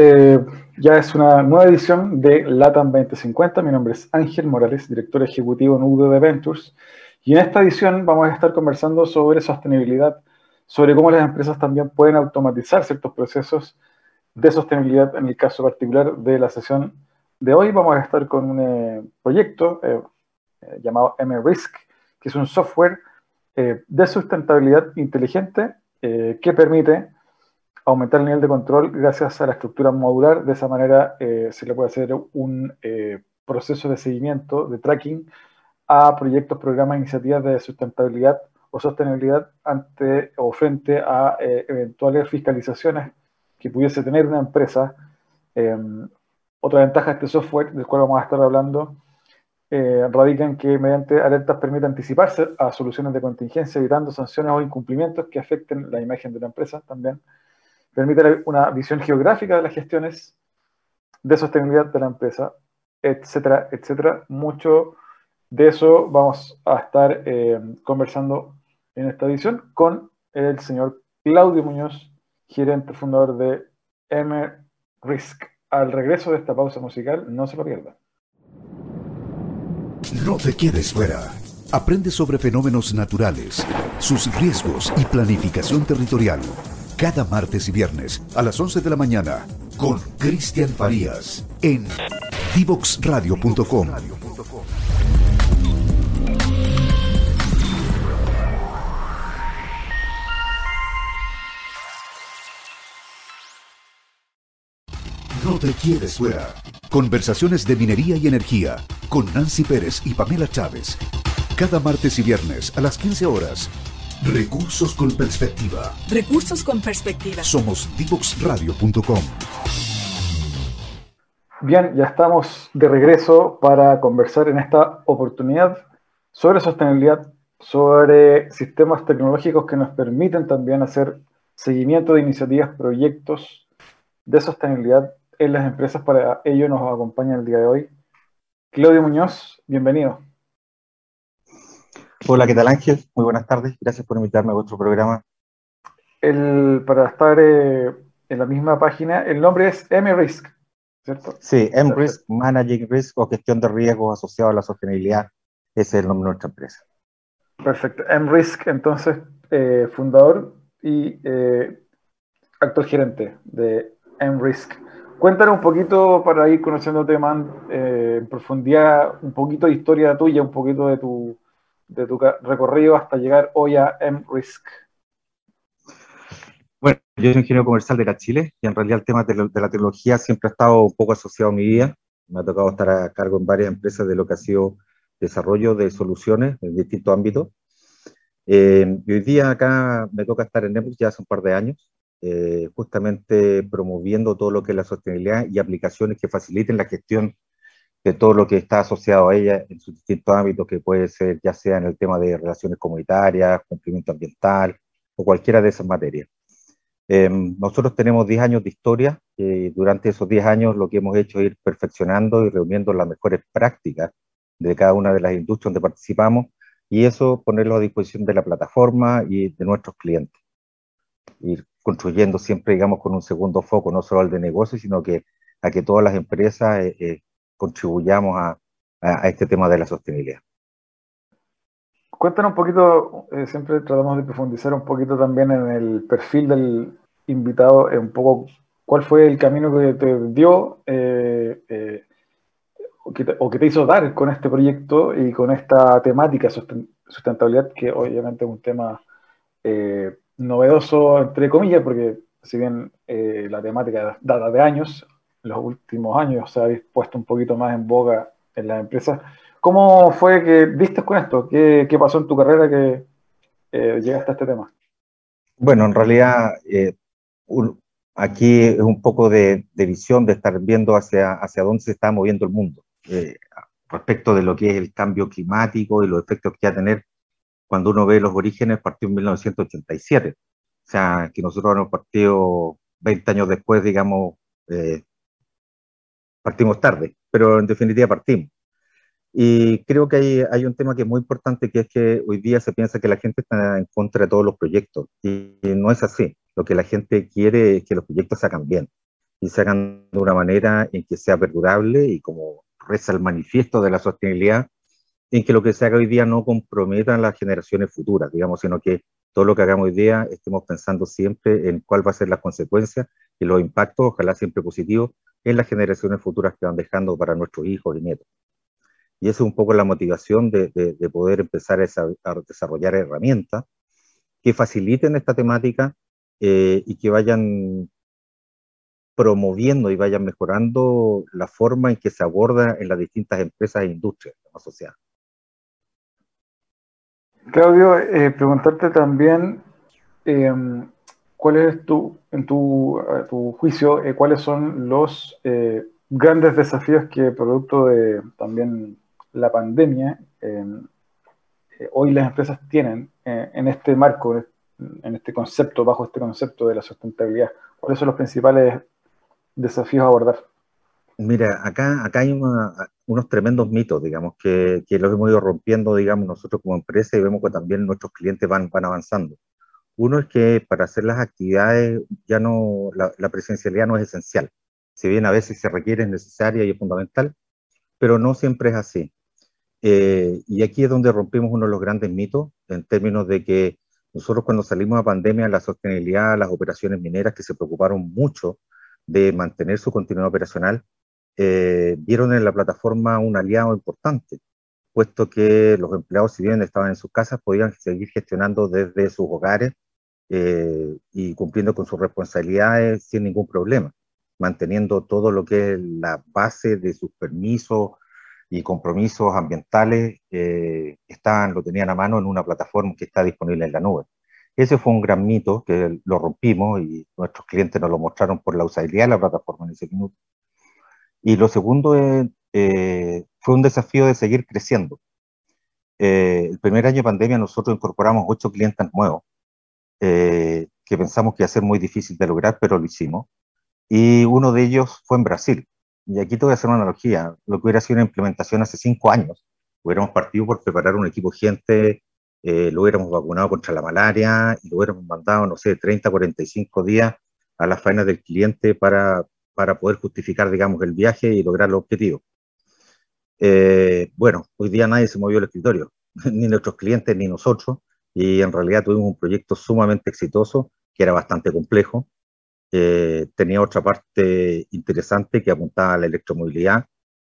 Eh, ya es una nueva edición de LATAM 2050. Mi nombre es Ángel Morales, director ejecutivo en UDD Ventures. Y en esta edición vamos a estar conversando sobre sostenibilidad, sobre cómo las empresas también pueden automatizar ciertos procesos de sostenibilidad. En el caso particular de la sesión de hoy, vamos a estar con un eh, proyecto eh, llamado M-Risk, que es un software de sustentabilidad inteligente que permite aumentar el nivel de control gracias a la estructura modular. De esa manera eh, se le puede hacer un eh, proceso de seguimiento, de tracking a proyectos, programas, iniciativas de sustentabilidad o sostenibilidad ante o frente a eh, eventuales fiscalizaciones que pudiese tener una empresa. Em, otra ventaja de este software, del cual vamos a estar hablando, radica en que mediante alertas permite anticiparse a soluciones de contingencia, evitando sanciones o incumplimientos que afecten la imagen de la empresa también permite una visión geográfica de las gestiones de sostenibilidad de la empresa, etcétera, etcétera. Mucho de eso vamos a estar eh, conversando en esta edición con el señor Claudio Muñoz, gerente fundador de M Risk. Al regreso de esta pausa musical, no se lo pierdan. No te quedes fuera. Aprende sobre fenómenos naturales, sus riesgos y planificación territorial cada martes y viernes a las 11 de la mañana con Cristian Farías en divoxradio.com. No te quieres fuera. Conversaciones de minería y energía con Nancy Pérez y Pamela Chávez. Cada martes y viernes a las 15 horas Recursos con perspectiva. Recursos con perspectiva. Somos divoxradio.com. Bien, ya estamos de regreso para conversar en esta oportunidad sobre sostenibilidad, sobre sistemas tecnológicos que nos permiten también hacer seguimiento de iniciativas, proyectos de sostenibilidad en las empresas. Para ello nos acompaña el día de hoy Claudio Muñoz, bienvenido. Hola, ¿qué tal Ángel? Muy buenas tardes. Gracias por invitarme a vuestro programa. El, para estar eh, en la misma página, el nombre es M-Risk, ¿cierto? Sí, M-Risk, Managing Risk o Gestión de Riesgos asociado a la sostenibilidad. Ese es el nombre de nuestra empresa. Perfecto. M-Risk, entonces, eh, fundador y eh, actual gerente de M-Risk. Cuéntanos un poquito para ir conociéndote más en profundidad, un poquito de historia tuya, un poquito de tu de tu recorrido hasta llegar hoy a M-Risk? Bueno, yo soy ingeniero comercial de la Chile y en realidad el tema de la, tecnología siempre ha estado un poco asociado a mi vida. Me ha tocado estar a cargo en varias empresas de lo que ha sido desarrollo de soluciones en distintos ámbitos. Eh, y hoy día acá me toca estar en M-Risk ya hace un par de años, eh, justamente promoviendo todo lo que es la sostenibilidad y aplicaciones que faciliten la gestión de todo lo que está asociado a ella en sus distintos ámbitos, que puede ser ya sea en el tema de relaciones comunitarias, cumplimiento ambiental o cualquiera de esas materias. Em, nosotros tenemos 10 años de historia y durante esos 10 años lo que hemos hecho es ir perfeccionando y reuniendo las mejores prácticas de cada una de las industrias donde participamos y eso ponerlo a disposición de la plataforma y de nuestros clientes. Ir construyendo siempre, digamos, con un segundo foco, no solo al de negocio, sino que a que todas las empresas eh, eh, contribuyamos a, este tema de la sostenibilidad. Cuéntanos un poquito, eh, siempre tratamos de profundizar un poquito también en el perfil del invitado, un poco cuál fue el camino que te dio eh, eh, o, que te, hizo dar con este proyecto y con esta temática sustentabilidad, que obviamente es un tema novedoso, entre comillas, porque si bien la temática data de años, los últimos años se ha puesto un poquito más en boga en las empresas. ¿Cómo fue que viste con esto? ¿Qué, pasó en tu carrera que eh, llegaste a este tema? Bueno, en realidad eh, aquí es un poco de, visión, de estar viendo hacia, dónde se está moviendo el mundo eh, respecto de lo que es el cambio climático y los efectos que va a tener cuando uno ve los orígenes, partió en 1987. O sea, que nosotros hemos partido 20 años después, digamos, partimos tarde, pero en definitiva partimos. Y creo que hay, hay, un tema que es muy importante, que es que hoy día se piensa que la gente está en contra de todos los proyectos, y, no es así. Lo que la gente quiere es que los proyectos se hagan bien. y se hagan de una manera en que sea perdurable y como reza el manifiesto de la sostenibilidad, en que lo que se haga hoy día no comprometa a las generaciones futuras, digamos, sino que todo lo que hagamos hoy día estemos pensando siempre en cuál va a ser la consecuencia y los impactos, ojalá siempre positivos, en las generaciones futuras que van dejando para nuestros hijos y nietos. Y esa es un poco la motivación de, de, poder empezar a, desarrollar herramientas que faciliten esta temática eh, y que vayan promoviendo y vayan mejorando la forma en que se aborda en las distintas empresas e industrias asociadas. Claudio, eh, preguntarte también em, cuál es tu, en tu, juicio, eh, cuáles son los eh, grandes desafíos que producto de también la pandemia em, hoy las empresas tienen en este marco, en este concepto, bajo este concepto de la sustentabilidad. ¿Cuáles son los principales desafíos a abordar? Mira, acá, acá hay unos tremendos mitos, digamos, que, que, los hemos ido rompiendo, digamos, nosotros como empresa y vemos que también nuestros clientes van, van avanzando. Uno es que para hacer las actividades ya no, la, presencialidad no es esencial. Si bien a veces se requiere, es necesaria y es fundamental, pero no siempre es así. Eh, y aquí es donde rompimos uno de los grandes mitos en términos de que nosotros cuando salimos a pandemia, la sostenibilidad, las operaciones mineras que se preocuparon mucho de mantener su continuidad operacional, eh, vieron en la plataforma un aliado importante, puesto que los empleados, si bien estaban en sus casas, podían seguir gestionando desde sus hogares eh, y cumpliendo con sus responsabilidades sin ningún problema, manteniendo todo lo que es la base de sus permisos y compromisos ambientales, eh, lo tenían a mano en una plataforma que está disponible en la nube. Ese fue un gran mito que lo rompimos y nuestros clientes nos lo mostraron por la usabilidad de la plataforma en ese minuto. Y lo segundo eh, fue un desafío de seguir creciendo. Eh, el primer año de pandemia nosotros incorporamos ocho clientes nuevos eh, que pensamos que iba a ser muy difícil de lograr, pero lo hicimos. Y uno de ellos fue en Brasil. Y aquí te voy a hacer una analogía. Lo que hubiera sido una implementación hace cinco años, hubiéramos partido por preparar un equipo gente eh, lo hubiéramos vacunado contra la malaria y lo hubiéramos mandado, no sé, 30, 45 días a las faenas del cliente para, para poder justificar, digamos, el viaje y lograr los objetivos. Eh, bueno, hoy día nadie se movió el escritorio, ni nuestros clientes ni nosotros, y en realidad tuvimos un proyecto sumamente exitoso, que era bastante complejo. Eh, tenía otra parte interesante que apuntaba a la electromovilidad,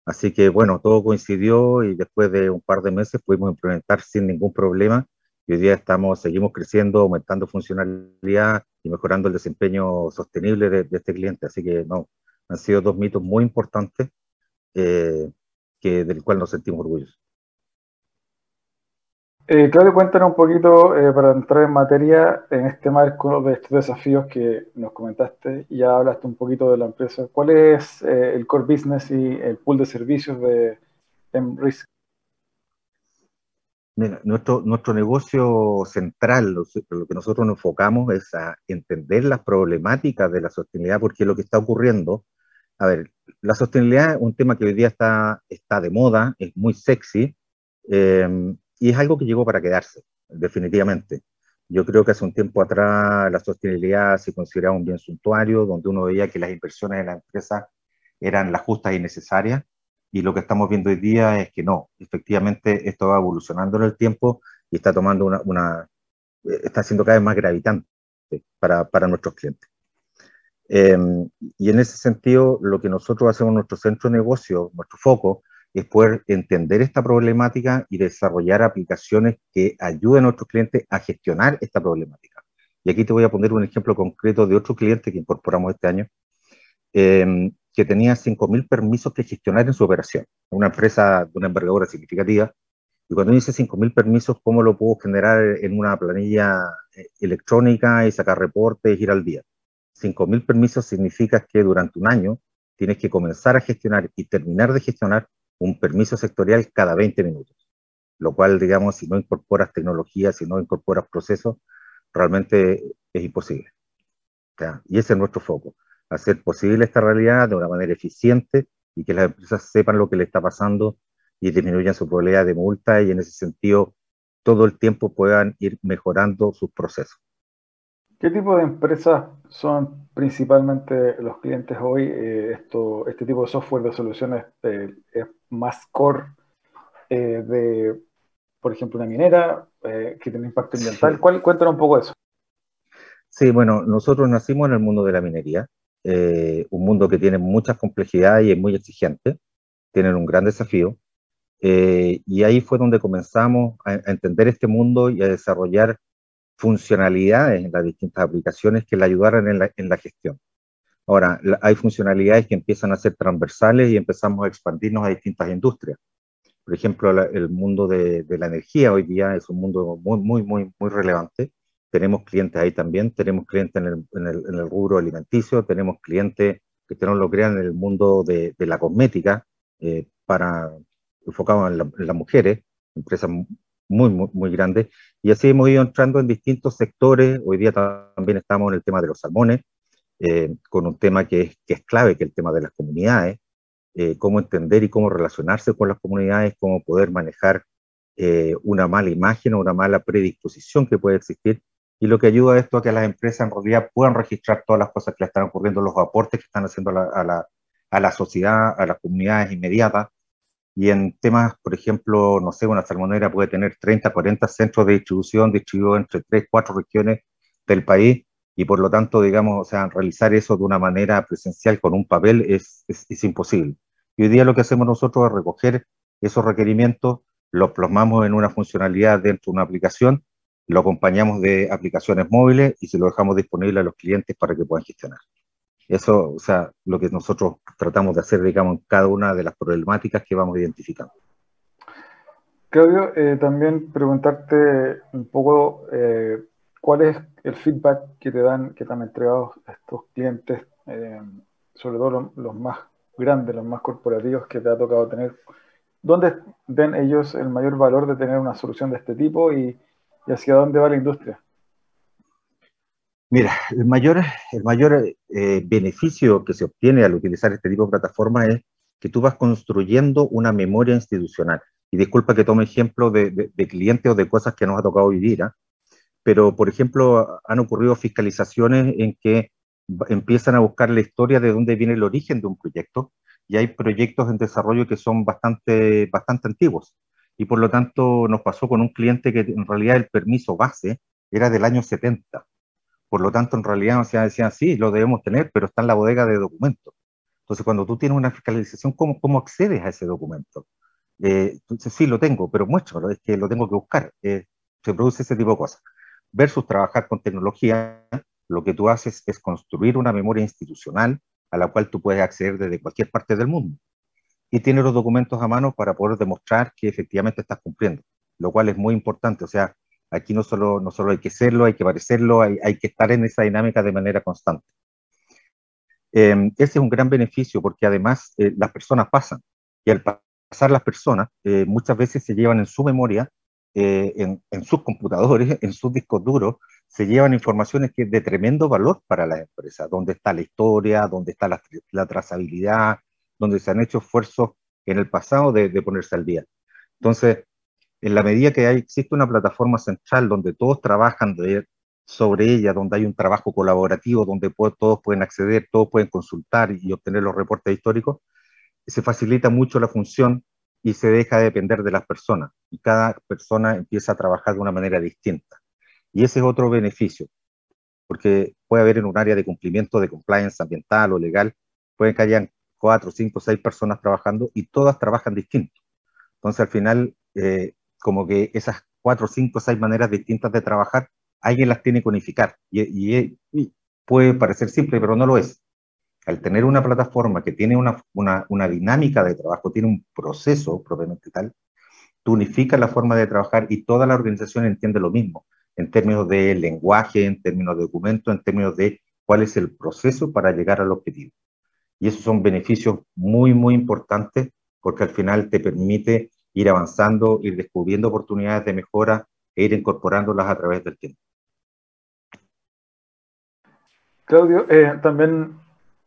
Así que bueno, todo coincidió y después de un par de meses pudimos implementar sin ningún problema y hoy día estamos, seguimos creciendo, aumentando funcionalidad y mejorando el desempeño sostenible de, este cliente. Así que no, han sido dos mitos muy importantes eh, que, del cual nos sentimos orgullosos. Eh, Claudio, cuéntanos un poquito eh, para entrar en materia en este marco de estos desafíos que nos comentaste. Ya hablaste un poquito de la empresa. ¿Cuál es eh, el core business y el pool de servicios de MRISC? Mira, nuestro, nuestro negocio central, lo, que nosotros nos enfocamos es a entender las problemáticas de la sostenibilidad, porque lo que está ocurriendo, a ver, la sostenibilidad es un tema que hoy día está, está de moda, es muy sexy, eh, y es algo que llegó para quedarse, definitivamente. Yo creo que hace un tiempo atrás la sostenibilidad se consideraba un bien suntuario, donde uno veía que las inversiones de la empresa eran las justas y necesarias, y lo que estamos viendo hoy día es que no, efectivamente esto va evolucionando en el tiempo y está tomando una, una está siendo cada vez más gravitante para, para nuestros clientes. Em, y en ese sentido, lo que nosotros hacemos en nuestro centro de negocio, nuestro foco, es poder entender esta problemática y desarrollar aplicaciones que ayuden a nuestros clientes a gestionar esta problemática. Y aquí te voy a poner un ejemplo concreto de otro cliente que incorporamos este año, em, que tenía 5.000 permisos que gestionar en su operación. Una empresa de una envergadura significativa. Y cuando dice 5.000 permisos, ¿cómo lo puedo generar en una planilla eh, electrónica y sacar reportes, ir al día? 5.000 permisos significa que durante un año tienes que comenzar a gestionar y terminar de gestionar un permiso sectorial cada 20 minutos, lo cual, digamos, si no incorporas tecnología, si no incorporas procesos, realmente es imposible. Y ese es nuestro foco, hacer posible esta realidad de una manera eficiente y que las empresas sepan lo que le está pasando y disminuyan su probabilidad de multa y en ese sentido todo el tiempo puedan ir mejorando sus procesos. ¿Qué tipo de empresas son principalmente los clientes hoy? Eh, esto, este tipo de software de soluciones eh, es más core eh, de, por ejemplo, una minera que tiene impacto ambiental. ¿Cuál, cuéntanos un poco eso. Sí, bueno, nosotros nacimos en el mundo de la minería, un mundo que tiene muchas complejidades y es muy exigente, tienen un gran desafío. y ahí fue donde comenzamos a, a entender este mundo y a desarrollar funcionalidades en las distintas aplicaciones que le ayudaran en la, en la gestión. Ahora, hay funcionalidades que empiezan a ser transversales y empezamos a expandirnos a distintas industrias. Por ejemplo, el mundo de, de, la energía hoy día es un mundo muy, muy, muy, muy relevante. Tenemos clientes ahí también, tenemos clientes en el, en el, en el rubro alimenticio, tenemos clientes que tenemos lo crean en el mundo de, de la cosmética, eh, para, enfocados en, en, las mujeres, empresas muy, muy, muy grande. Y así hemos ido entrando en distintos sectores. Hoy día también estamos en el tema de los salmones, eh, con un tema que es, que es clave, que es el tema de las comunidades, eh, cómo entender y cómo relacionarse con las comunidades, cómo poder manejar eh, una mala imagen o una mala predisposición que puede existir. Y lo que ayuda a esto a que las empresas en realidad puedan registrar todas las cosas que le están ocurriendo, los aportes que están haciendo a la, a la, a la sociedad, a las comunidades inmediatas, y en temas, por ejemplo, no sé, una salmonera puede tener 30, 40 centros de distribución distribuidos entre 3, 4 regiones del país y por lo tanto, digamos, o sea, realizar eso de una manera presencial con un papel es, es, es imposible. Y hoy día lo que hacemos nosotros es recoger esos requerimientos, los plasmamos en una funcionalidad dentro de una aplicación, lo acompañamos de aplicaciones móviles y se lo dejamos disponible a los clientes para que puedan gestionar. Eso, o sea, lo que nosotros tratamos de hacer, digamos, en cada una de las problemáticas que vamos identificando. Claudio, eh, también preguntarte un poco eh, cuál es el feedback que te dan, que te han entregado estos clientes, eh, sobre todo los, más grandes, los más corporativos que te ha tocado tener. ¿Dónde ven ellos el mayor valor de tener una solución de este tipo y hacia dónde va la industria? Mira, el mayor, el mayor eh, beneficio que se obtiene al utilizar este tipo de plataforma es que tú vas construyendo una memoria institucional. Y disculpa que tome ejemplo de, de, de clientes o de cosas que nos ha tocado vivir, ¿eh? pero por ejemplo han ocurrido fiscalizaciones en que empiezan a buscar la historia de dónde viene el origen de un proyecto y hay proyectos en desarrollo que son bastante, bastante antiguos. Y por lo tanto nos pasó con un cliente que en realidad el permiso base era del año 70 por lo tanto, en realidad, o sea, decían, sí, lo debemos tener, pero está en la bodega de documentos. Entonces, cuando tú tienes una fiscalización, ¿cómo, cómo accedes a ese documento? Eh, entonces, sí, lo tengo, pero muéstramelo, es que lo tengo que buscar. Eh, se produce ese tipo de cosas. Versus trabajar con tecnología, lo que tú haces es construir una memoria institucional a la cual tú puedes acceder desde cualquier parte del mundo. Y tienes los documentos a mano para poder demostrar que efectivamente estás cumpliendo, lo cual es muy importante. O sea, Aquí no solo, no solo hay que serlo, hay que parecerlo, hay, hay que estar en esa dinámica de manera constante. Eh, ese es un gran beneficio porque además eh, las personas pasan y al pasar las personas eh, muchas veces se llevan en su memoria, eh, en, en, sus computadores, en sus discos duros, se llevan informaciones que es de tremendo valor para las empresas, donde está la historia, donde está la, la trazabilidad, donde se han hecho esfuerzos en el pasado de, de ponerse al día. Entonces, en la medida que hay, existe una plataforma central donde todos trabajan de, sobre ella, donde hay un trabajo colaborativo, donde puede, todos pueden acceder, todos pueden consultar y obtener los reportes históricos, se facilita mucho la función y se deja de depender de las personas. Y cada persona empieza a trabajar de una manera distinta. Y ese es otro beneficio, porque puede haber en un área de cumplimiento de compliance ambiental o legal, puede que hayan cuatro, cinco, seis personas trabajando y todas trabajan distinto. Entonces, al final, eh, como que esas cuatro, cinco, seis maneras distintas de trabajar, alguien las tiene que unificar. Y, puede parecer simple, pero no lo es. Al tener una plataforma que tiene una, una, una dinámica de trabajo, tiene un proceso propiamente tal, tú unificas la forma de trabajar y toda la organización entiende lo mismo, en términos de lenguaje, en términos de documento, en términos de cuál es el proceso para llegar al objetivo. Y esos son beneficios muy, muy importantes porque al final te permite ir avanzando, ir descubriendo oportunidades de mejora e ir incorporándolas a través del tiempo. Claudio, eh, también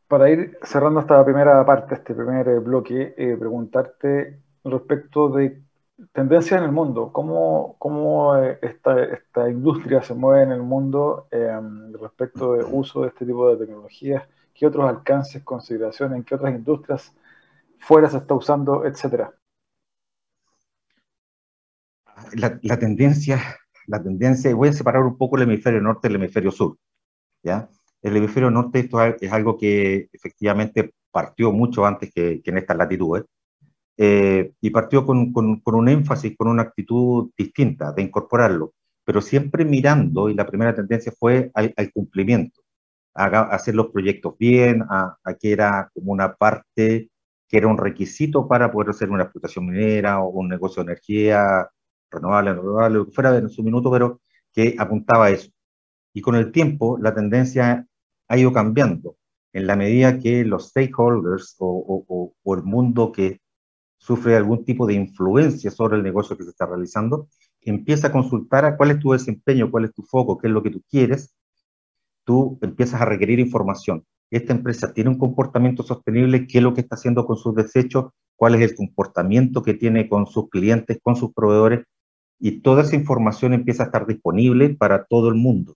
para ir cerrando esta primera parte, este primer bloque, eh, preguntarte respecto de tendencia en el mundo, cómo, cómo eh, esta, esta, industria se mueve en el mundo respecto del uso de este tipo de tecnologías, qué otros alcances, consideraciones, qué otras industrias fuera se está usando, etcétera. La, la, tendencia, la tendencia, voy a separar un poco el hemisferio norte del hemisferio sur, ¿ya? El hemisferio norte esto es algo que efectivamente partió mucho antes que, que en estas latitudes, eh, y partió con, con, con, un énfasis, con una actitud distinta de incorporarlo, pero siempre mirando, y la primera tendencia fue al, al cumplimiento, a, a, hacer los proyectos bien, a, a, que era como una parte que era un requisito para poder hacer una explotación minera o un negocio de energía renovable, renovable, fuera en su minuto, pero que apuntaba a eso. Y con el tiempo la tendencia ha ido cambiando en la medida que los stakeholders o, o, o el mundo que sufre algún tipo de influencia sobre el negocio que se está realizando, empieza a consultar a cuál es tu desempeño, cuál es tu foco, qué es lo que tú quieres, tú empiezas a requerir información. Esta empresa tiene un comportamiento sostenible, qué es lo que está haciendo con sus desechos, cuál es el comportamiento que tiene con sus clientes, con sus proveedores, y toda esa información empieza a estar disponible para todo el mundo.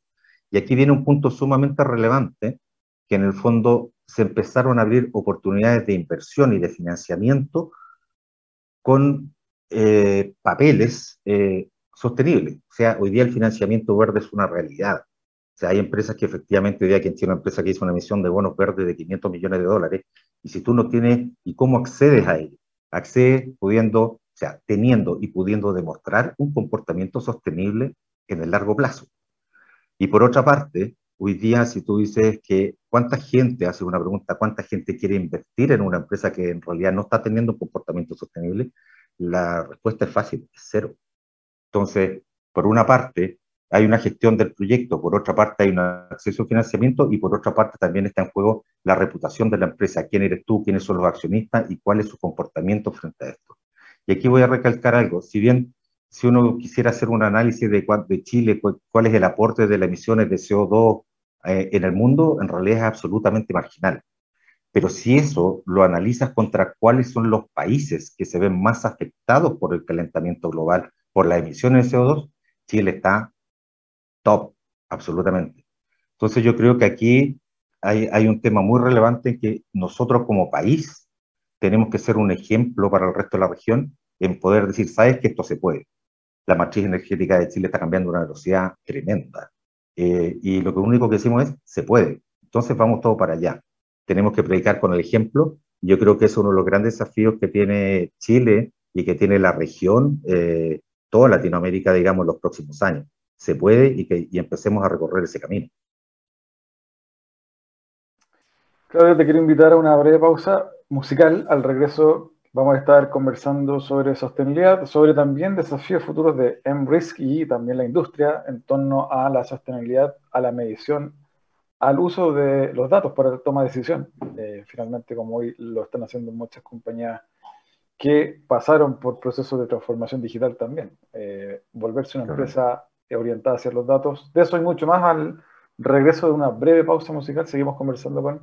Y aquí viene un punto sumamente relevante, que en el fondo se empezaron a abrir oportunidades de inversión y de financiamiento con eh, papeles eh, sostenibles. O sea, hoy día el financiamiento verde es una realidad. O sea, hay empresas que efectivamente, hoy día quien tiene una empresa que hizo una emisión de bonos verdes de 500 millones de dólares, y si tú no tienes, ¿y cómo accedes a ello? Accedes pudiendo, sea, teniendo y pudiendo demostrar un comportamiento sostenible en el largo plazo. Y por otra parte, hoy día si tú dices que cuánta gente, hace una pregunta, cuánta gente quiere invertir en una empresa que en realidad no está teniendo un comportamiento sostenible, la respuesta es fácil, cero. Entonces, por una parte, hay una gestión del proyecto, por otra parte hay un acceso a financiamiento y por otra parte también está en juego la reputación de la empresa, quién eres tú, quiénes son los accionistas y cuál es su comportamiento frente a esto. Y aquí voy a recalcar algo, si bien si uno quisiera hacer un análisis de, de Chile, cuál es el aporte de las emisiones de CO2 eh, en el mundo en realidad es absolutamente marginal. Pero si eso lo analizas contra cuáles son los países que se ven más afectados por el calentamiento global, por las emisiones de CO2, Chile está top, absolutamente. Entonces yo creo que aquí hay, hay un tema muy relevante en que nosotros como país tenemos que ser un ejemplo para el resto de la región en poder decir, sabes que esto se puede. La matriz energética de Chile está cambiando a una velocidad tremenda. Eh, y lo único que decimos es, se puede. Entonces vamos todo para allá. Tenemos que predicar con el ejemplo. Yo creo que es uno de los grandes desafíos que tiene Chile y que tiene la región, eh, toda Latinoamérica, digamos, en los próximos años. Se puede y, empecemos a recorrer ese camino. Claudio, te quiero invitar a una breve pausa musical. Al regreso Vamos a estar conversando sobre sostenibilidad, sobre también desafíos futuros de MRISC y también la industria en torno a la sostenibilidad, a la medición, al uso de los datos para la toma de decisión. Eh, finalmente, como hoy lo están haciendo muchas compañías que pasaron por procesos de transformación digital también. Eh, volverse una empresa orientada hacia los datos. De eso y mucho más al regreso de una breve pausa musical. Seguimos conversando con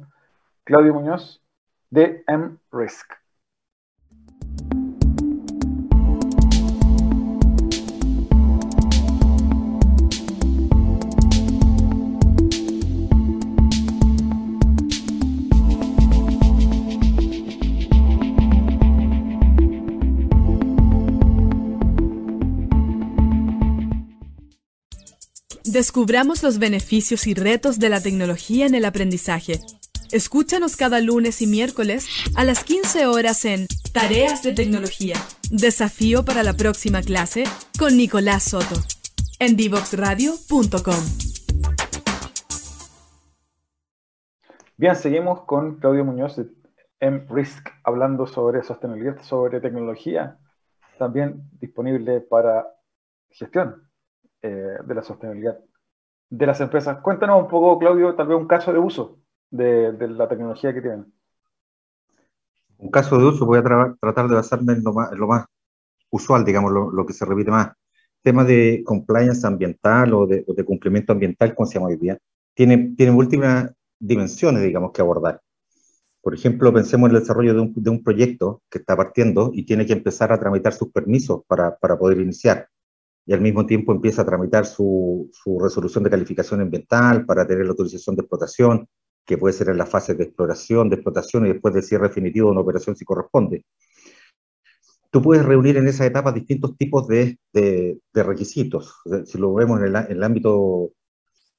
Claudio Muñoz de MRISC. Descubramos los beneficios y retos de la tecnología en el aprendizaje. Escúchanos cada lunes y miércoles a las 15 horas en Tareas de Tecnología. Desafío para la próxima clase con Nicolás Soto. En divoxradio.com. Bien, seguimos con Claudio Muñoz de MRISC hablando sobre sostenibilidad, sobre tecnología, también disponible para gestión eh, de la sostenibilidad de las empresas. Cuéntanos un poco, Claudio, tal vez un caso de uso de, de la tecnología que tienen. Un caso de uso, voy a tra tratar de basarme en lo más, en lo más usual, digamos, lo, lo, que se repite más. Tema de compliance ambiental o de, o de, cumplimiento ambiental, como se llama hoy día, tiene, tiene múltiples dimensiones, digamos, que abordar. Por ejemplo, pensemos en el desarrollo de un, de un proyecto que está partiendo y tiene que empezar a tramitar sus permisos para, para poder iniciar. Y al mismo tiempo empieza a tramitar su, su resolución de calificación ambiental para tener la autorización de explotación, que puede ser en la fase de exploración, de explotación y después de cierre definitivo de una operación si corresponde. Tú puedes reunir en esa etapa distintos tipos de, de, de requisitos. Si lo vemos en el, en el ámbito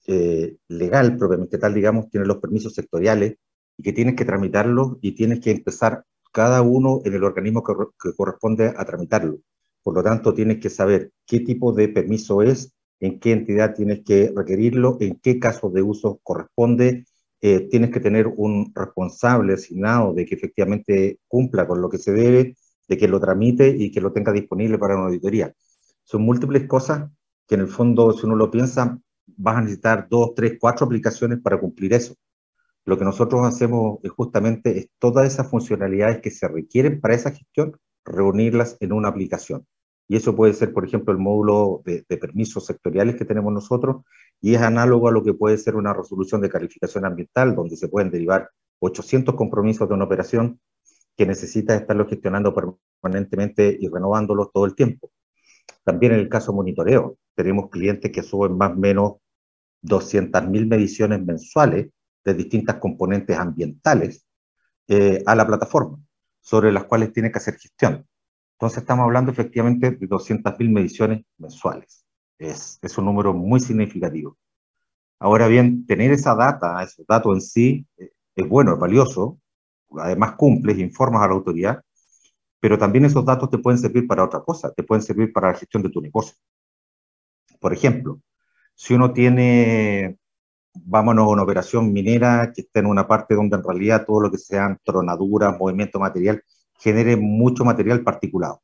eh, legal propiamente tal, digamos, tiene los permisos sectoriales y que tienes que tramitarlos y tienes que empezar cada uno en el organismo que, que corresponde a tramitarlo. Por lo tanto, tienes que saber qué tipo de permiso es, en qué entidad tienes que requerirlo, en qué caso de uso corresponde, eh, tienes que tener un responsable asignado de que efectivamente cumpla con lo que se debe, de que lo tramite y que lo tenga disponible para una auditoría. Son múltiples cosas que en el fondo, si uno lo piensa, vas a necesitar dos, tres, cuatro aplicaciones para cumplir eso. Lo que nosotros hacemos es justamente es todas esas funcionalidades que se requieren para esa gestión, reunirlas en una aplicación. Y eso puede ser, por ejemplo, el módulo de, permisos sectoriales que tenemos nosotros, y es análogo a lo que puede ser una resolución de calificación ambiental, donde se pueden derivar 800 compromisos de una operación que necesita estarlo gestionando permanentemente y renovándolos todo el tiempo. También en el caso monitoreo, tenemos clientes que suben más o menos 200.000 mediciones mensuales de distintas componentes ambientales eh, a la plataforma, sobre las cuales tiene que hacer gestión. Entonces estamos hablando efectivamente de 200.000 mediciones mensuales. Es, es un número muy significativo. Ahora bien, tener esa data, esos datos en sí, eh, es bueno, es valioso, además cumples, informas a la autoridad, pero también esos datos te pueden servir para otra cosa, te pueden servir para la gestión de tu negocio. Por ejemplo, si uno tiene, vámonos una operación minera que está en una parte donde en realidad todo lo que sean tronaduras, movimiento material, genere mucho material particulado.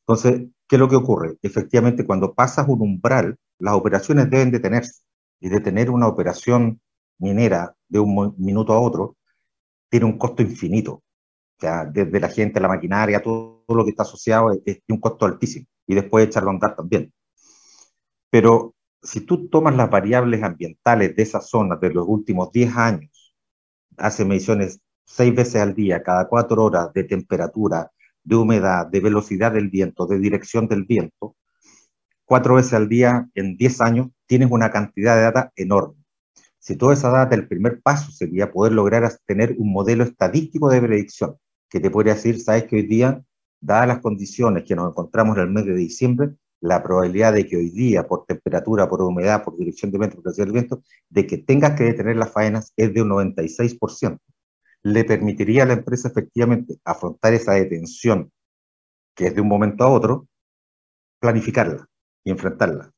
Entonces, ¿qué es lo que ocurre? Efectivamente, cuando pasas un umbral, las operaciones deben detenerse. Y detener una operación minera de un minuto a otro tiene un costo infinito. O sea, desde la gente, la maquinaria, todo, lo que está asociado es, es un costo altísimo. Y después echarlo a andar también. Pero si tú tomas las variables ambientales de esa zona de los últimos 10 años, hace mediciones seis veces al día, cada cuatro horas de temperatura, de humedad, de velocidad del viento, de dirección del viento, cuatro veces al día en 10 años, tienes una cantidad de data enorme. Si toda esa data, el primer paso sería poder lograr tener un modelo estadístico de predicción que te podría decir, sabes que hoy día, dadas las condiciones que nos encontramos en el mes de diciembre, la probabilidad de que hoy día, por temperatura, por humedad, por dirección de viento, por del viento, de que tengas que detener las faenas es de un 96%. Le permitiría a la empresa efectivamente afrontar esa detención, que es de un momento a otro, planificarla y enfrentarla.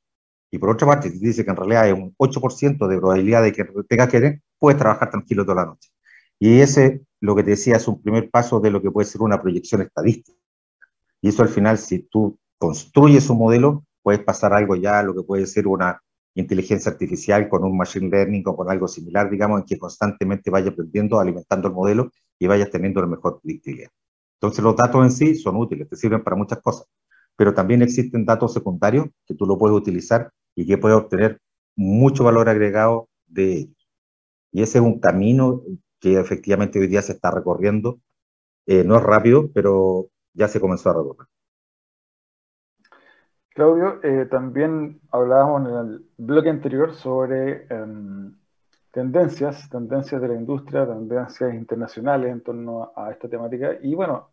Y por otra parte, si dice que en realidad hay un 8% de probabilidad de que tengas que puedes trabajar tranquilo toda la noche. Y ese, lo que te decía, es un primer paso de lo que puede ser una proyección estadística. Y eso al final, si tú construyes un modelo, puedes pasar algo ya lo que puede ser una inteligencia artificial con un machine learning o con algo similar, digamos, en que constantemente vaya aprendiendo, alimentando el modelo y vayas teniendo la mejor predictibilidad. Entonces los datos en sí son útiles, te sirven para muchas cosas, pero también existen datos secundarios que tú lo puedes utilizar y que puedes obtener mucho valor agregado de ellos. Y ese es un camino que efectivamente hoy día se está recorriendo. Eh, no es rápido, pero ya se comenzó a recorrer. Claudio, eh, también hablábamos en el bloque anterior sobre eh, tendencias, tendencias de la industria, tendencias internacionales en torno a, esta temática. Y bueno,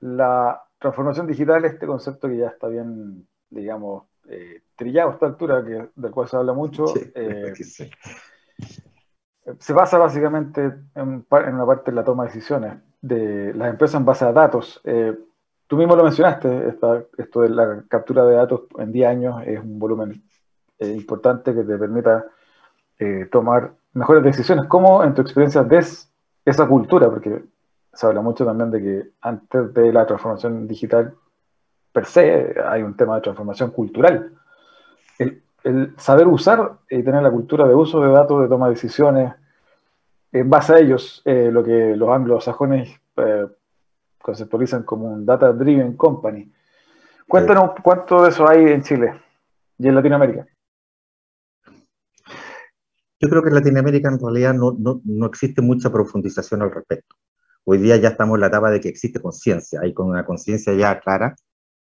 la transformación digital, este concepto que ya está bien, digamos, eh, trillado a esta altura, que, del cual se habla mucho, sí, sí. se basa básicamente en, en, una parte de la toma de decisiones de las empresas en base a datos. Tú mismo lo mencionaste, esto de la captura de datos en 10 años es un volumen eh, importante que te permita eh, tomar mejores decisiones. ¿Cómo en tu experiencia ves esa cultura? Porque se habla mucho también de que antes de la transformación digital per se hay un tema de transformación cultural. El, saber usar y tener la cultura de uso de datos, de toma de decisiones, en base a ellos, eh, lo que los anglosajones conceptualizan como un Data Driven Company. Cuéntanos sí. cuánto de eso hay en Chile y en Latinoamérica. Yo creo que en Latinoamérica en realidad no, no, no existe mucha profundización al respecto. Hoy día ya estamos en la etapa de que existe conciencia, hay con una conciencia ya clara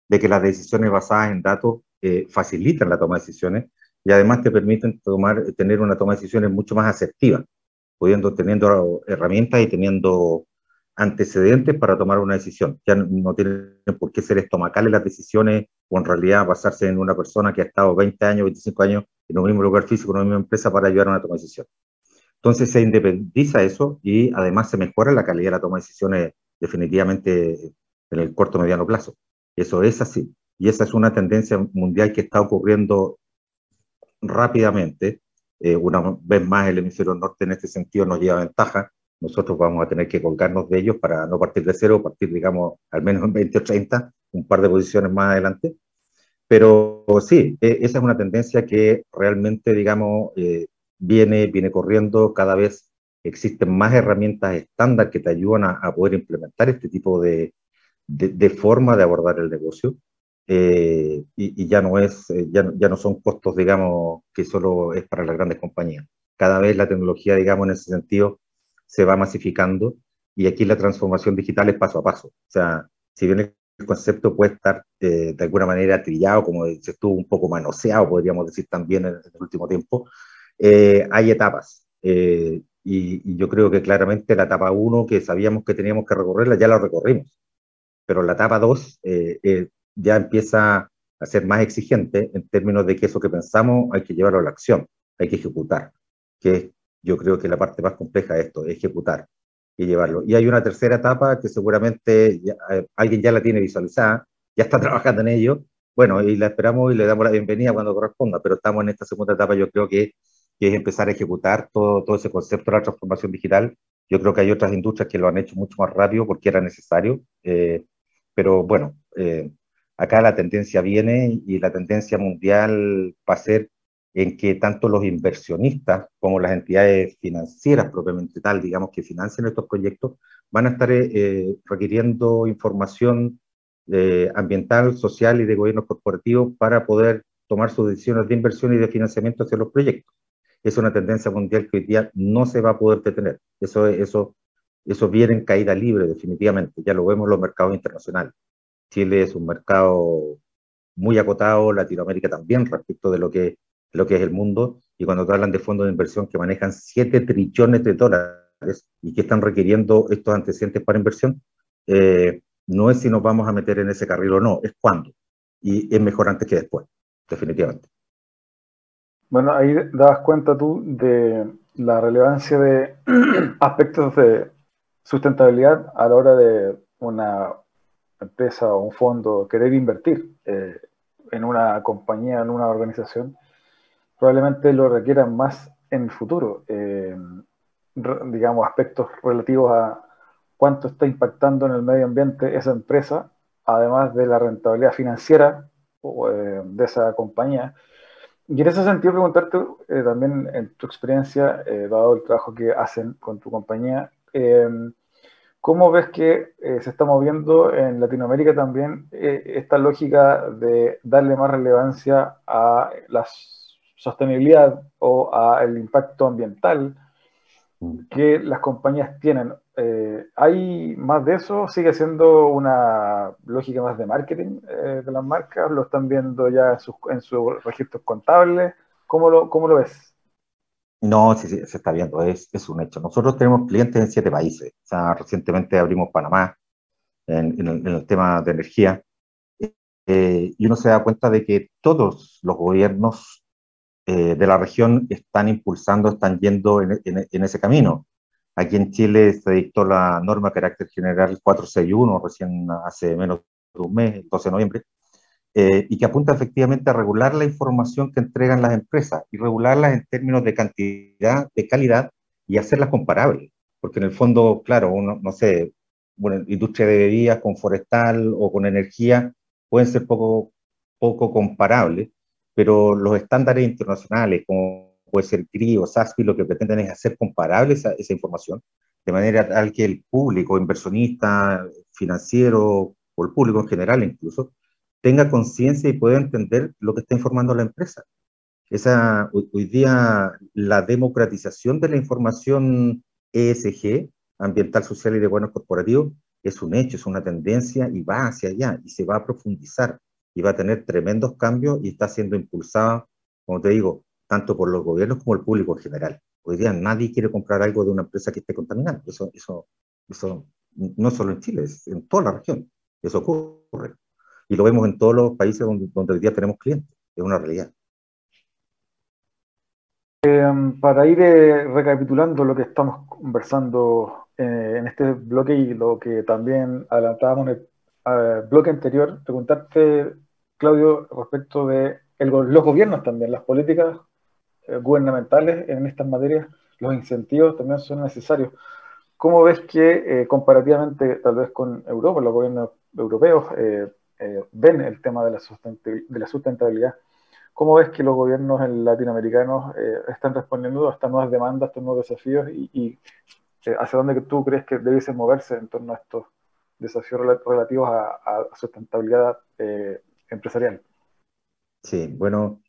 de que las decisiones basadas en datos eh, facilitan la toma de decisiones y además te permiten tomar, tener una toma de decisiones mucho más asertiva, pudiendo, teniendo herramientas y teniendo antecedentes para tomar una decisión. Ya no tienen por qué ser estomacales las decisiones o en realidad basarse en una persona que ha estado 20 años, 25 años en un mismo lugar físico, en una misma empresa para ayudar a una toma de decisión. Entonces se independiza eso y además se mejora la calidad de la toma de decisiones definitivamente en el corto mediano plazo. Eso es así. Y esa es una tendencia mundial que está ocurriendo rápidamente. Eh, una vez más el hemisferio norte en este sentido nos lleva ventaja. Nosotros vamos a tener que colgarnos de ellos para no partir de cero, partir, digamos, al menos en 20 o 30, un par de posiciones más adelante. Pero sí, e, esa es una tendencia que realmente, digamos, eh, viene, viene corriendo, cada vez existen más herramientas estándar que te ayudan a, poder implementar este tipo de, de, forma de abordar el negocio. Eh, y, ya no es, eh, ya, ya, no son costos, digamos, que solo es para las grandes compañías. Cada vez la tecnología, digamos, en ese sentido, se va masificando y aquí la transformación digital es paso a paso. O sea, si bien el concepto puede estar eh, de alguna manera trillado, como se estuvo un poco manoseado, podríamos decir también en, el último tiempo, eh, hay etapas. Eh, y, yo creo que claramente la etapa 1 que sabíamos que teníamos que recorrerla, ya la recorrimos. Pero la etapa 2 eh, ya empieza a ser más exigente en términos de que eso que pensamos hay que llevarlo a la acción, hay que ejecutar, que yo creo que la parte más compleja de esto, es ejecutar y llevarlo. Y hay una tercera etapa que seguramente alguien ya la tiene visualizada, ya está trabajando en ello, bueno, y la esperamos y le damos la bienvenida cuando corresponda, pero estamos en esta segunda etapa, yo creo que que es empezar a ejecutar todo, todo ese concepto de la transformación digital. Yo creo que hay otras industrias que lo han hecho mucho más rápido porque era necesario, eh, pero bueno, eh, acá la tendencia viene y la tendencia mundial va a ser en que tanto los inversionistas como las entidades financieras propiamente tal, digamos, que financian estos proyectos, van a estar eh, requiriendo información ambiental, social y de gobierno corporativo para poder tomar sus decisiones de inversión y de financiamiento hacia los proyectos es una tendencia mundial que hoy día no se va a poder detener. Eso, eso, eso viene en caída libre, definitivamente. Ya lo vemos en los mercados internacionales. Chile es un mercado muy acotado, Latinoamérica también respecto de lo que, lo que es el mundo. Y cuando te hablan de fondos de inversión que manejan 7 trillones de dólares y que están requiriendo estos antecedentes para inversión, eh, no es si nos vamos a meter en ese carril o no, es cuándo. Y es mejor antes que después, definitivamente. Bueno, ahí dabas cuenta tú de la relevancia de aspectos de sustentabilidad a la hora de una empresa o un fondo querer invertir eh, en una compañía, en una organización, probablemente lo requieran más en el futuro. Eh, digamos, aspectos relativos a cuánto está impactando en el medio ambiente esa empresa, además de la rentabilidad financiera eh, de esa compañía y en ese sentido, preguntarte eh, también en tu experiencia, dado el trabajo que hacen con tu compañía, em, ¿cómo ves que se está moviendo en Latinoamérica también esta lógica de darle más relevancia a la sostenibilidad o al impacto ambiental mm. que las compañías tienen? Eh, ¿Hay más de eso? ¿Sigue siendo una lógica más de marketing eh, de las marcas? ¿Lo están viendo ya en sus, en sus registros contables? ¿Cómo lo, cómo lo ves? No, sí, sí, se está viendo, es, es, un hecho. Nosotros tenemos clientes en siete países. O sea, recientemente abrimos Panamá en, en, el, tema de energía. Eh, y uno se da cuenta de que todos los gobiernos de la región están impulsando, están yendo en, en ese camino. Aquí en Chile se dictó la norma carácter general 461, recién hace menos de un mes, el 12 de noviembre, eh, y que apunta efectivamente a regular la información que entregan las empresas y regularlas en términos de cantidad, de calidad y hacerlas comparables. Porque en el fondo, claro, uno, no sé, bueno, industria de bebidas con forestal o con energía pueden ser poco, poco comparables, pero los estándares internacionales como puede ser CRI o SASPI, lo que pretenden es hacer comparable esa, esa información, de manera tal que el público, inversionista, financiero o el público en general incluso, tenga conciencia y pueda entender lo que está informando la empresa. Esa, hoy, día la democratización de la información ESG, ambiental, social y de buenos corporativos, es un hecho, es una tendencia y va hacia allá y se va a profundizar y va a tener tremendos cambios y está siendo impulsada, como te digo, tanto por los gobiernos como el público en general. Hoy día nadie quiere comprar algo de una empresa que esté contaminando. Eso, eso, eso no solo en Chile, es en toda la región. Eso ocurre. Y lo vemos en todos los países donde, hoy día tenemos clientes. Es una realidad. Em, para ir eh, recapitulando lo que estamos conversando eh, en este bloque y lo que también adelantábamos en el eh, bloque anterior, preguntarte, Claudio, respecto de los gobiernos también, las políticas gubernamentales en estas materias, los incentivos también son necesarios. ¿Cómo ves que comparativamente tal vez con Europa, los gobiernos europeos ven el tema de la, de la sustentabilidad? ¿Cómo ves que los gobiernos latinoamericanos eh, están respondiendo a estas nuevas demandas, a estos nuevos desafíos y, eh, hacia dónde tú crees que debiese moverse en torno a estos desafíos relativos a, sustentabilidad eh, empresarial? Sí, bueno,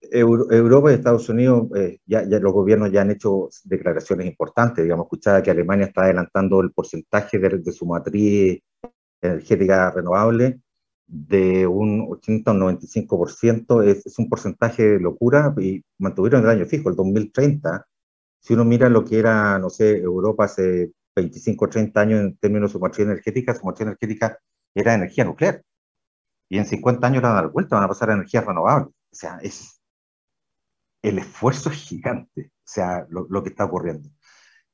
Europa y Estados Unidos, ya, los gobiernos ya han hecho declaraciones importantes. Digamos, escuchaba que Alemania está adelantando el porcentaje de su matriz energética renovable de un 80 a un 95%, es, es un porcentaje de locura y mantuvieron el año fijo, el 2030. Si uno mira lo que era, no sé, Europa hace 25 o 30 años en términos de su matriz energética, su matriz energética era energía nuclear. Y en 50 años la van a dar vuelta, van a pasar a energía renovable. O sea, es, el esfuerzo es gigante, o sea, lo, lo que está ocurriendo.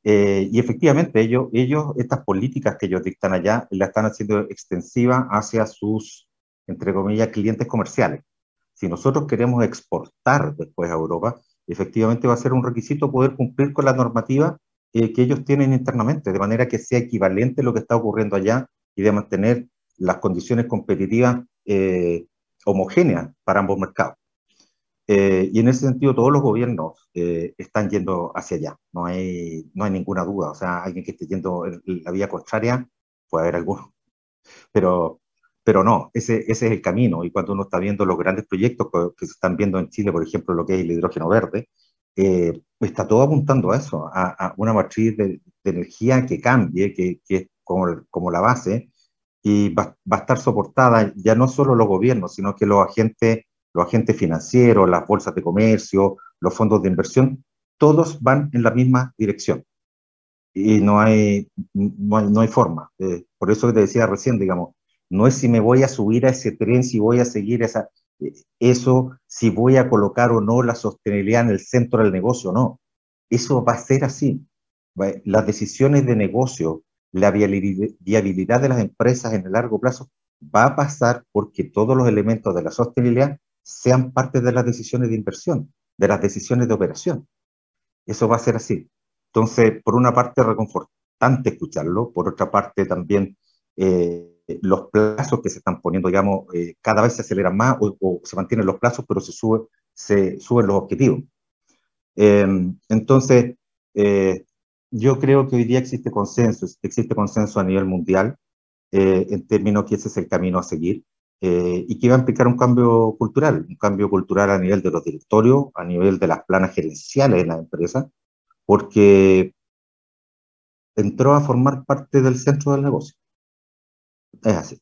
Eh, y efectivamente, ellos, ellos, estas políticas que ellos dictan allá, la están haciendo extensiva hacia sus, entre comillas, clientes comerciales. Si nosotros queremos exportar después a Europa, efectivamente va a ser un requisito poder cumplir con la normativa eh, que ellos tienen internamente, de manera que sea equivalente a lo que está ocurriendo allá y de mantener las condiciones competitivas eh, homogéneas para ambos mercados. Eh, y en ese sentido, todos los gobiernos eh, están yendo hacia allá, no hay, no hay ninguna duda. O sea, alguien que esté yendo en la vía contraria, puede haber alguno. Pero, pero no, ese, ese es el camino. Y cuando uno está viendo los grandes proyectos que, se están viendo en Chile, por ejemplo, lo que es el hidrógeno verde, eh, está todo apuntando a eso, a, una matriz de, energía que cambie, que, que es como, como la base, y va, a estar soportada ya no solo los gobiernos, sino que los agentes los agentes financieros, las bolsas de comercio, los fondos de inversión, todos van en la misma dirección. Y no hay, no hay, forma. Eh, por eso te decía recién, digamos, no es si me voy a subir a ese tren, si voy a seguir esa, eh, eso, si voy a colocar o no la sostenibilidad en el centro del negocio, no. Eso va a ser así. Las decisiones de negocio, la viabilidad de las empresas en el largo plazo va a pasar porque todos los elementos de la sostenibilidad sean parte de las decisiones de inversión, de las decisiones de operación. Eso va a ser así. Entonces, por una parte, reconfortante escucharlo, por otra parte, también eh, los plazos que se están poniendo, digamos, eh, cada vez se aceleran más o, se mantienen los plazos, pero se, sube, se suben los objetivos. Em, entonces, eh, yo creo que hoy día existe consenso, existe consenso a nivel mundial en términos que ese es el camino a seguir. Eh, y que va a implicar un cambio cultural, un cambio cultural a nivel de los directorios, a nivel de las planas gerenciales de la empresa, porque entró a formar parte del centro del negocio. Es así.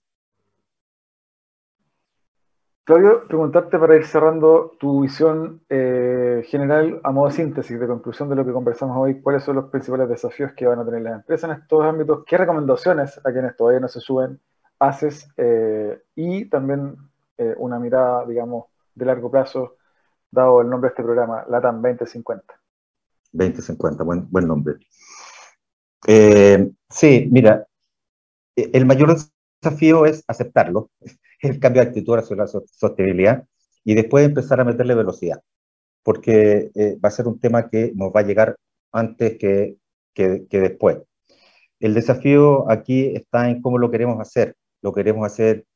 Claudio, preguntarte para ir cerrando tu visión eh, general a modo de síntesis, de conclusión de lo que conversamos hoy, cuáles son los principales desafíos que van a tener las empresas en estos ámbitos, qué recomendaciones a quienes todavía no se suben haces eh, y también eh, una mirada, digamos, de largo plazo, dado el nombre de este programa, LATAM 2050. 2050, buen, buen nombre. Sí, mira, el mayor desafío es aceptarlo, el cambio de actitud hacia la sostenibilidad y después empezar a meterle velocidad, porque va a ser un tema que nos va a llegar antes que, que, que después. El desafío aquí está en cómo lo queremos hacer lo queremos hacer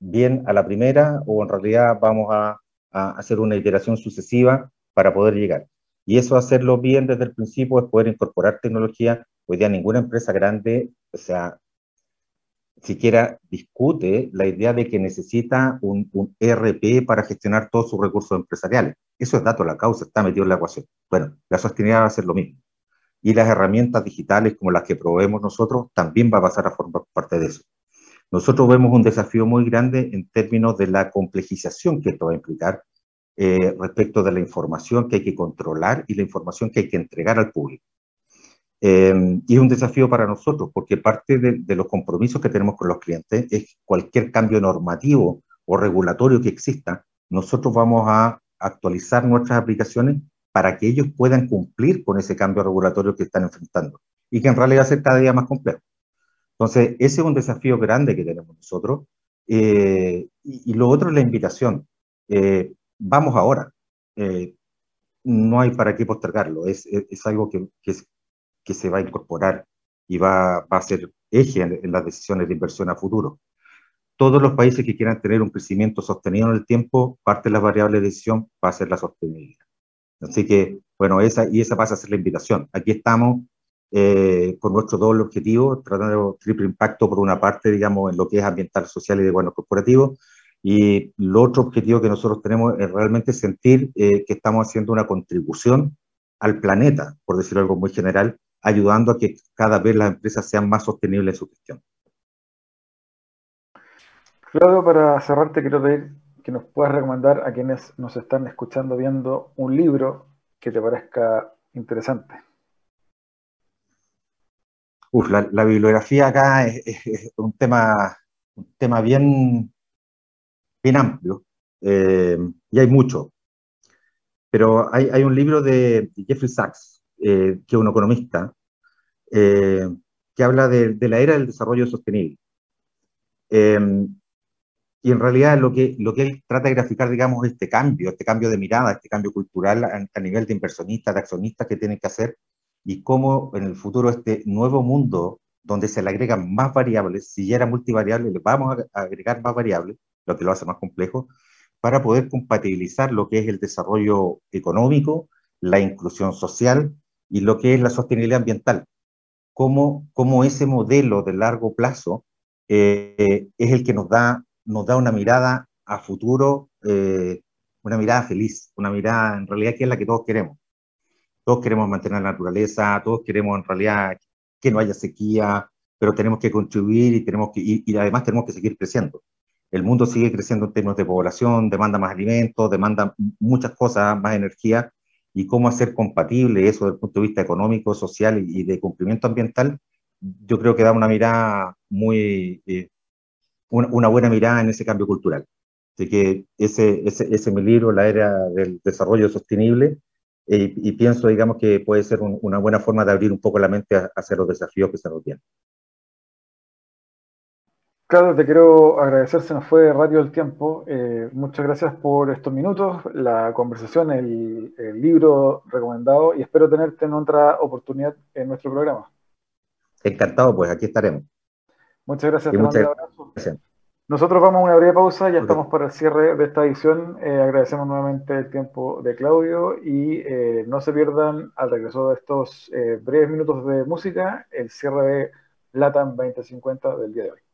bien a la primera o en realidad vamos a, hacer una iteración sucesiva para poder llegar. Y eso hacerlo bien desde el principio es poder incorporar tecnología. Hoy día ninguna empresa grande, o sea, siquiera discute la idea de que necesita un, un, ERP para gestionar todos sus recursos empresariales. Eso es dato, la causa está metido en la ecuación. Bueno, la sostenibilidad va a ser lo mismo. Y las herramientas digitales como las que proveemos nosotros también va a pasar a formar parte de eso. Nosotros vemos un desafío muy grande en términos de la complejización que esto va a implicar eh, respecto de la información que hay que controlar y la información que hay que entregar al público. Eh, y es un desafío para nosotros, porque parte de, de, los compromisos que tenemos con los clientes es cualquier cambio normativo o regulatorio que exista, nosotros vamos a actualizar nuestras aplicaciones para que ellos puedan cumplir con ese cambio regulatorio que están enfrentando y que en realidad ser cada día más complejo. Entonces, ese es un desafío grande que tenemos nosotros. Eh, y, y, lo otro es la invitación. Eh, vamos ahora. Eh, no hay para qué postergarlo. Es, es, es algo que, que, que, se va a incorporar y va, va a ser eje en, en, las decisiones de inversión a futuro. Todos los países que quieran tener un crecimiento sostenido en el tiempo, parte de las variables de decisión va a ser la sostenibilidad. Así que, bueno, esa, y esa pasa a ser la invitación. Aquí estamos eh, con nuestro doble objetivo, tratando triple impacto por una parte, digamos, en lo que es ambiental, social y de bueno corporativo, y el otro objetivo que nosotros tenemos es realmente sentir eh, que estamos haciendo una contribución al planeta, por decirlo algo muy general, ayudando a que cada vez las empresas sean más sostenibles en su gestión. Claudio, para cerrarte, quiero pedir que nos puedas recomendar a quienes nos están escuchando, viendo un libro que te parezca interesante. Uf, la, la bibliografía acá es, es, es, un tema, un tema bien, bien amplio eh, y hay mucho. Pero hay, hay, un libro de Jeffrey Sachs, eh, que es un economista, eh, que habla de, de, la era del desarrollo sostenible. y en realidad lo que, lo que él trata de graficar, digamos, este cambio, este cambio de mirada, este cambio cultural a, a nivel de inversionistas, de accionistas que tienen que hacer, y cómo en el futuro este nuevo mundo donde se le agregan más variables, si ya era multivariable, le vamos a agregar más variables, lo que lo hace más complejo, para poder compatibilizar lo que es el desarrollo económico, la inclusión social y lo que es la sostenibilidad ambiental. Cómo, cómo ese modelo de largo plazo eh, es el que nos da, nos da una mirada a futuro, eh, una mirada feliz, una mirada en realidad que es la que todos queremos. Todos queremos mantener la naturaleza, todos queremos en realidad que no haya sequía, pero tenemos que contribuir y, tenemos que, y, y además tenemos que seguir creciendo. El mundo sigue creciendo en términos de población, demanda más alimentos, demanda muchas cosas, más energía, y cómo hacer compatible eso desde el punto de vista económico, social y de cumplimiento ambiental, yo creo que da una mirada muy, eh, una, buena mirada en ese cambio cultural. Así que ese, ese, ese mi libro, La Era del Desarrollo Sostenible, eh, y pienso, digamos, que puede ser un, una buena forma de abrir un poco la mente hacia los desafíos que se nos tienen. Claro, te quiero agradecer, se nos fue rápido el tiempo. Eh, muchas gracias por estos minutos, la conversación, el, el, libro recomendado y espero tenerte en otra oportunidad en nuestro programa. Encantado, pues aquí estaremos. Muchas gracias, te muchas gracias. Nosotros vamos a una breve pausa, ya estamos para el cierre de esta edición. Eh, agradecemos nuevamente el tiempo de Claudio y eh, no se pierdan al regreso de estos breves minutos de música el cierre de LATAM 2050 del día de hoy.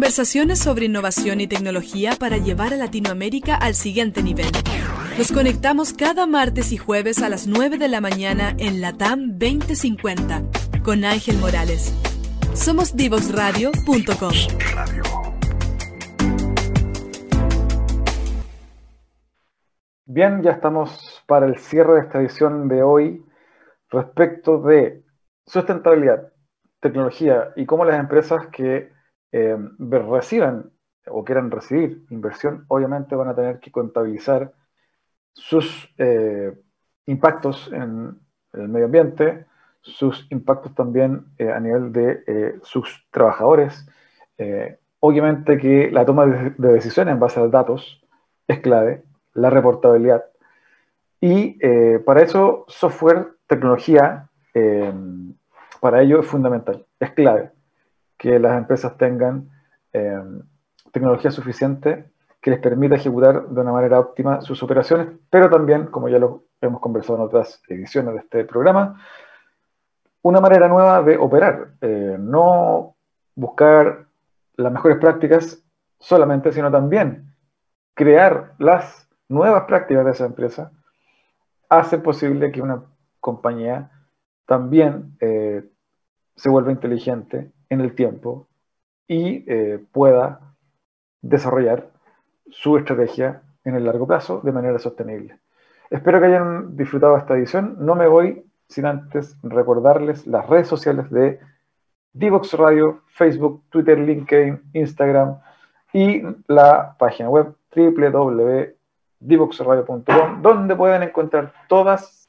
Conversaciones sobre innovación y tecnología para llevar a Latinoamérica al siguiente nivel. Nos conectamos cada martes y jueves a las 9 de la mañana en Latam 2050 con Ángel Morales. Somos divoxradio.com. Bien, ya estamos para el cierre de esta edición de hoy respecto de sustentabilidad, tecnología y cómo las empresas que eh, reciban o quieran recibir inversión, obviamente van a tener que contabilizar sus eh, impactos en el medio ambiente, sus impactos también a nivel de sus trabajadores. obviamente que la toma de decisiones en base a datos es clave, la reportabilidad. Y para eso software, tecnología, para ello es fundamental, es clave que las empresas tengan eh, tecnología suficiente que les permita ejecutar de una manera óptima sus operaciones, pero también, como ya lo hemos conversado en otras ediciones de este programa, una manera nueva de operar, eh, no buscar las mejores prácticas solamente, sino también crear las nuevas prácticas de esa empresa, hace posible que una compañía también eh, se vuelva inteligente en el tiempo y eh, pueda desarrollar su estrategia en el largo plazo de manera sostenible. Espero que hayan disfrutado esta edición. No me voy sin antes recordarles las redes sociales de Divox Radio, Facebook, Twitter, LinkedIn, Instagram y la página web www.divoxradio.com donde pueden encontrar todas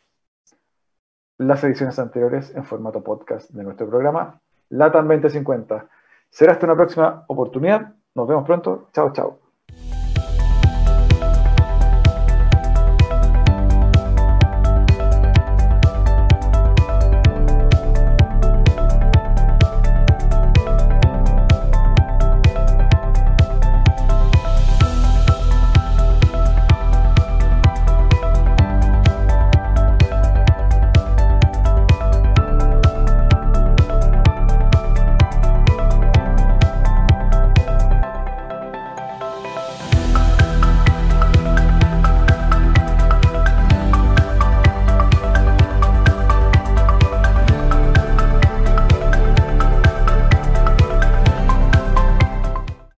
las ediciones anteriores en formato podcast de nuestro programa LATAM 2050. Será hasta una próxima oportunidad. Nos vemos pronto. Chao, chao.